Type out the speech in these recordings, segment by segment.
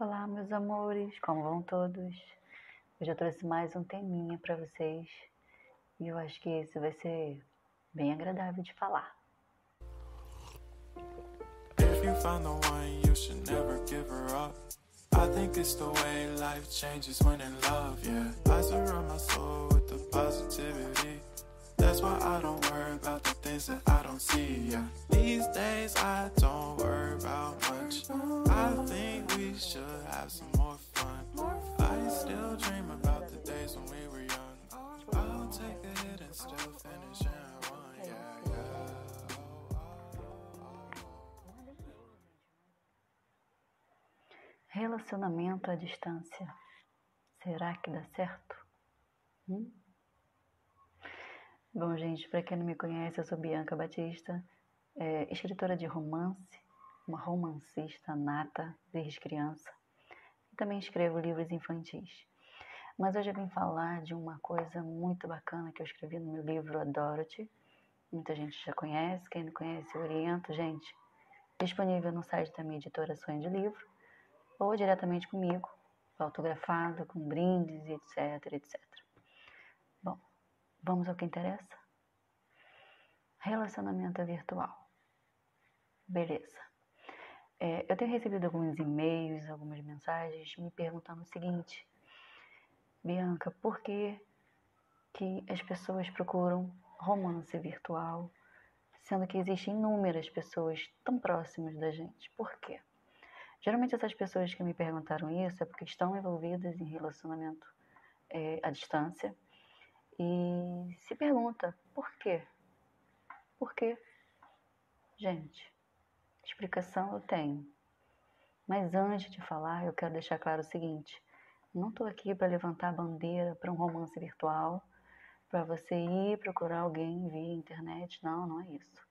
Olá, meus amores, como vão todos? Eu trouxe mais um teminha para vocês e eu acho que esse vai ser bem agradável de falar. If you find the one, you should never give her up. I think it's the way life changes when in love, yeah. I surround my soul with the positivity. That's why I don't worry about the things that I don't see, yeah. These days I don't worry about much. I think we should have some more fun. I still dream about the days when we were young. I'll take a hit and still finish and run, yeah, yeah. Relacionamento à distância. Será que dá certo? Hum? Bom, gente, para quem não me conhece, eu sou Bianca Batista, é, escritora de romance, uma romancista nata desde criança. E também escrevo livros infantis. Mas hoje eu vim falar de uma coisa muito bacana que eu escrevi no meu livro A Dorothy. Muita gente já conhece, quem não conhece, eu oriento, gente. Disponível no site da minha editora Sonho de Livro ou diretamente comigo, autografado, com brindes, etc, etc. Bom, Vamos ao que interessa? Relacionamento virtual. Beleza. É, eu tenho recebido alguns e-mails, algumas mensagens me perguntando o seguinte: Bianca, por que, que as pessoas procuram romance virtual, sendo que existem inúmeras pessoas tão próximas da gente? Por quê? Geralmente essas pessoas que me perguntaram isso é porque estão envolvidas em relacionamento é, à distância e se pergunta por quê? Por quê? Gente, explicação eu tenho. Mas antes de falar, eu quero deixar claro o seguinte: não estou aqui para levantar a bandeira para um romance virtual, para você ir procurar alguém via internet. Não, não é isso.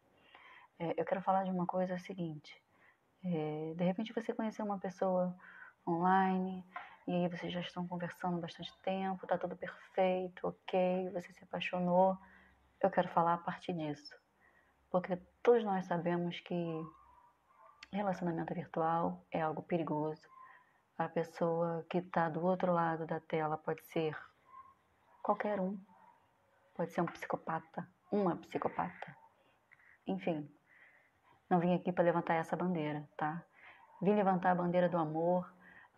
É, eu quero falar de uma coisa é seguinte: é, de repente você conheceu uma pessoa online e aí vocês já estão conversando bastante tempo, tá tudo perfeito, ok, você se apaixonou. Eu quero falar a partir disso. Porque todos nós sabemos que relacionamento virtual é algo perigoso. A pessoa que está do outro lado da tela pode ser qualquer um. Pode ser um psicopata, uma psicopata. Enfim, não vim aqui para levantar essa bandeira, tá? Vim levantar a bandeira do amor,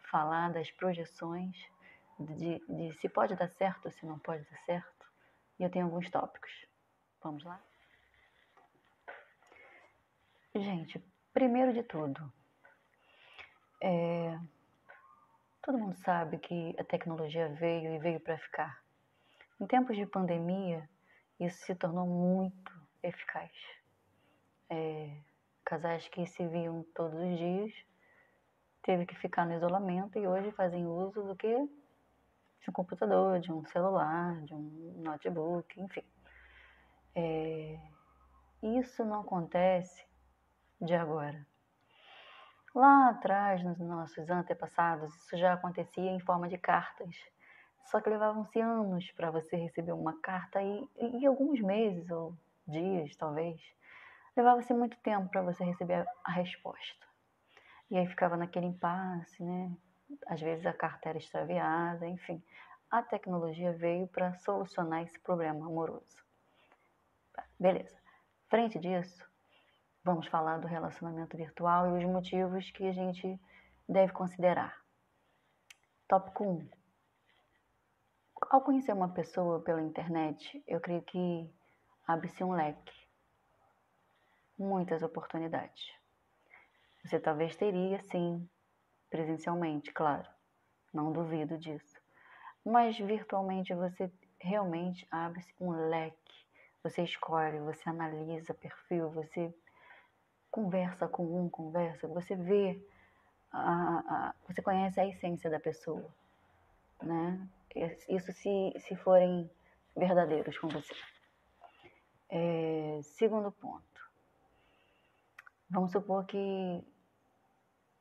falar das projeções, de, de se pode dar certo se não pode dar certo. E eu tenho alguns tópicos. Vamos lá? Gente, primeiro de tudo, é, todo mundo sabe que a tecnologia veio e veio para ficar. Em tempos de pandemia, isso se tornou muito eficaz. É, casais que se viam todos os dias teve que ficar no isolamento e hoje fazem uso do que? De um computador, de um celular, de um notebook, enfim. É, isso não acontece de agora. Lá atrás, nos nossos antepassados, isso já acontecia em forma de cartas. Só que levavam-se anos para você receber uma carta e, e alguns meses ou dias, talvez, levava-se muito tempo para você receber a resposta. E aí ficava naquele impasse, né? Às vezes a carta era extraviada, enfim. A tecnologia veio para solucionar esse problema amoroso. Beleza. Frente disso, vamos falar do relacionamento virtual e os motivos que a gente deve considerar. Tópico 1. Ao conhecer uma pessoa pela internet, eu creio que abre-se um leque. Muitas oportunidades. Você talvez teria, sim, presencialmente, claro. Não duvido disso. Mas virtualmente você realmente abre um leque. Você escolhe, você analisa perfil, você conversa com um, conversa, você vê, a, a, você conhece a essência da pessoa, né? Isso se, se forem verdadeiros com você. É, segundo ponto. Vamos supor que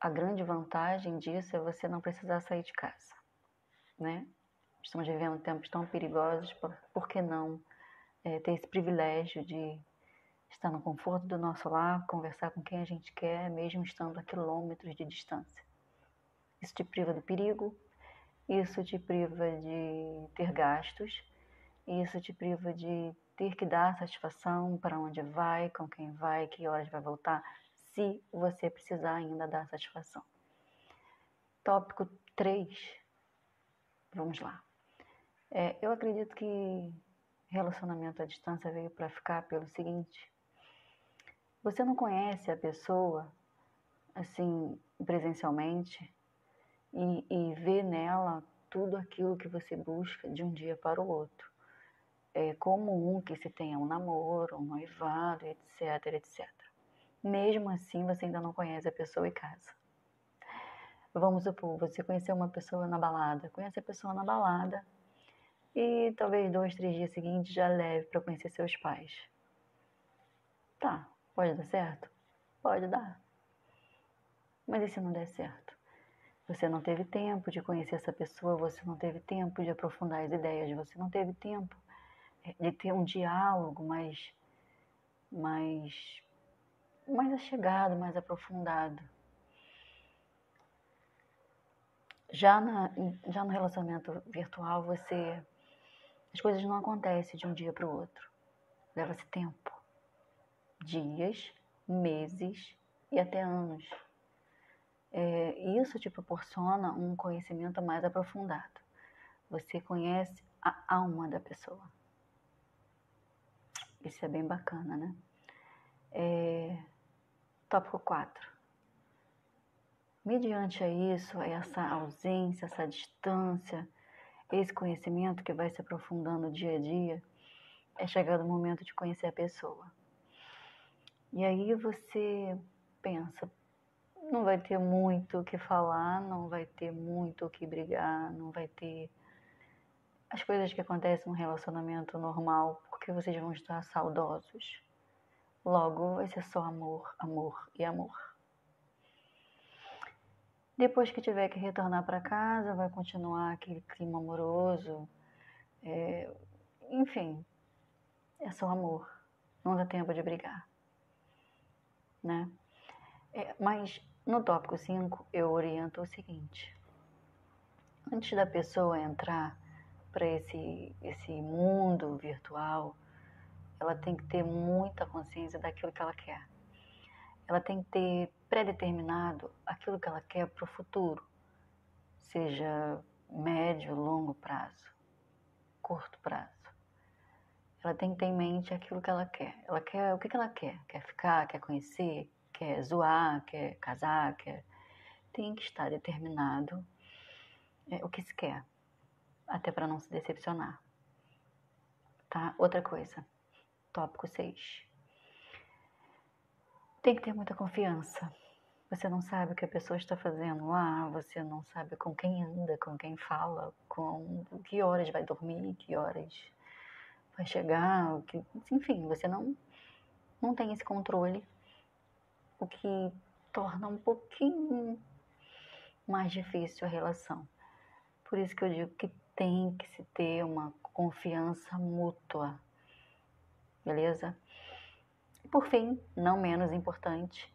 a grande vantagem disso é você não precisar sair de casa, né? Estamos vivendo tempos tão perigosos, por, por que não é, ter esse privilégio de estar no conforto do nosso lar, conversar com quem a gente quer, mesmo estando a quilômetros de distância? Isso te priva do perigo, isso te priva de ter gastos, isso te priva de ter que dar satisfação para onde vai, com quem vai, que horas vai voltar, se você precisar ainda dar satisfação. Tópico 3. Vamos lá. É, eu acredito que relacionamento à distância veio para ficar pelo seguinte: você não conhece a pessoa assim presencialmente e, e vê nela tudo aquilo que você busca de um dia para o outro. É comum que se tenha um namoro, um noivado, etc, etc. Mesmo assim, você ainda não conhece a pessoa e casa. Vamos supor, você conheceu uma pessoa na balada, conhece a pessoa na balada e talvez dois, três dias seguintes já leve para conhecer seus pais. Tá, pode dar certo? Pode dar. Mas e se não der certo? Você não teve tempo de conhecer essa pessoa, você não teve tempo de aprofundar as ideias, você não teve tempo é, de ter um diálogo mais, mais, mais achegado, mais aprofundado. Já, na, já no relacionamento virtual, você as coisas não acontecem de um dia para o outro. Leva-se tempo. Dias, meses e até anos. É, isso te proporciona um conhecimento mais aprofundado. Você conhece a alma da pessoa. Isso é bem bacana, né? É, tópico 4. Mediante a isso, essa ausência, essa distância, esse conhecimento que vai se aprofundando dia a dia, é chegado o momento de conhecer a pessoa. E aí você pensa, não vai ter muito o que falar, não vai ter muito o que brigar, não vai ter as coisas que acontecem num relacionamento normal, porque vocês vão estar saudosos. Logo vai ser só amor, amor e amor. Depois que tiver que retornar para casa, vai continuar aquele clima amoroso. É, enfim, é só amor. Não dá tempo de brigar. Né? É, mas no tópico 5 eu oriento o seguinte: antes da pessoa entrar para esse, esse mundo virtual, ela tem que ter muita consciência daquilo que ela quer ela tem que ter pré-determinado aquilo que ela quer para o futuro, seja médio, longo prazo, curto prazo. Ela tem que ter em mente aquilo que ela quer. Ela quer o que, que ela quer? Quer ficar? Quer conhecer? Quer zoar? Quer casar? Quer... Tem que estar determinado é, o que se quer, até para não se decepcionar. Tá? Outra coisa, tópico 6 tem que ter muita confiança. Você não sabe o que a pessoa está fazendo lá, você não sabe com quem anda, com quem fala, com que horas vai dormir, que horas vai chegar, que, enfim, você não, não tem esse controle, o que torna um pouquinho mais difícil a relação. Por isso que eu digo que tem que se ter uma confiança mútua, beleza? Por fim, não menos importante,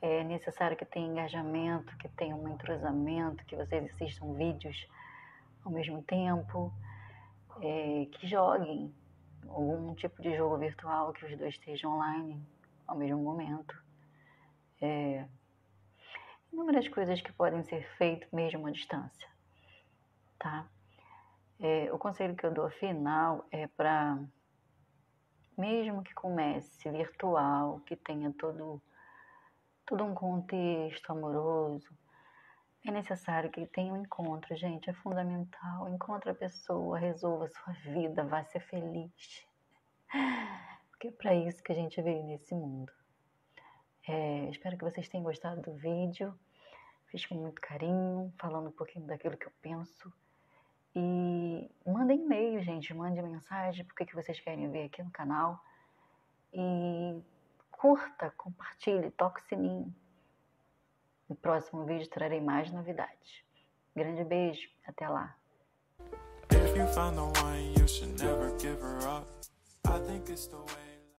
é necessário que tenha engajamento, que tenha um entrosamento, que vocês assistam vídeos ao mesmo tempo, é, que joguem algum tipo de jogo virtual, que os dois estejam online ao mesmo momento. É, inúmeras coisas que podem ser feitas mesmo à distância, tá? É, o conselho que eu dou final é para mesmo que comece virtual, que tenha todo, todo um contexto amoroso, é necessário que tenha um encontro, gente, é fundamental. Encontre a pessoa, resolva a sua vida, vá ser feliz. Porque é para isso que a gente veio nesse mundo. É, espero que vocês tenham gostado do vídeo. Fiz com muito carinho, falando um pouquinho daquilo que eu penso e mandem e-mail, gente, mande mensagem, porque que vocês querem ver aqui no canal. E curta, compartilhe, toque o sininho. No próximo vídeo trarei mais novidades. Grande beijo, até lá. If you the one, you should never give her up. I think it's the way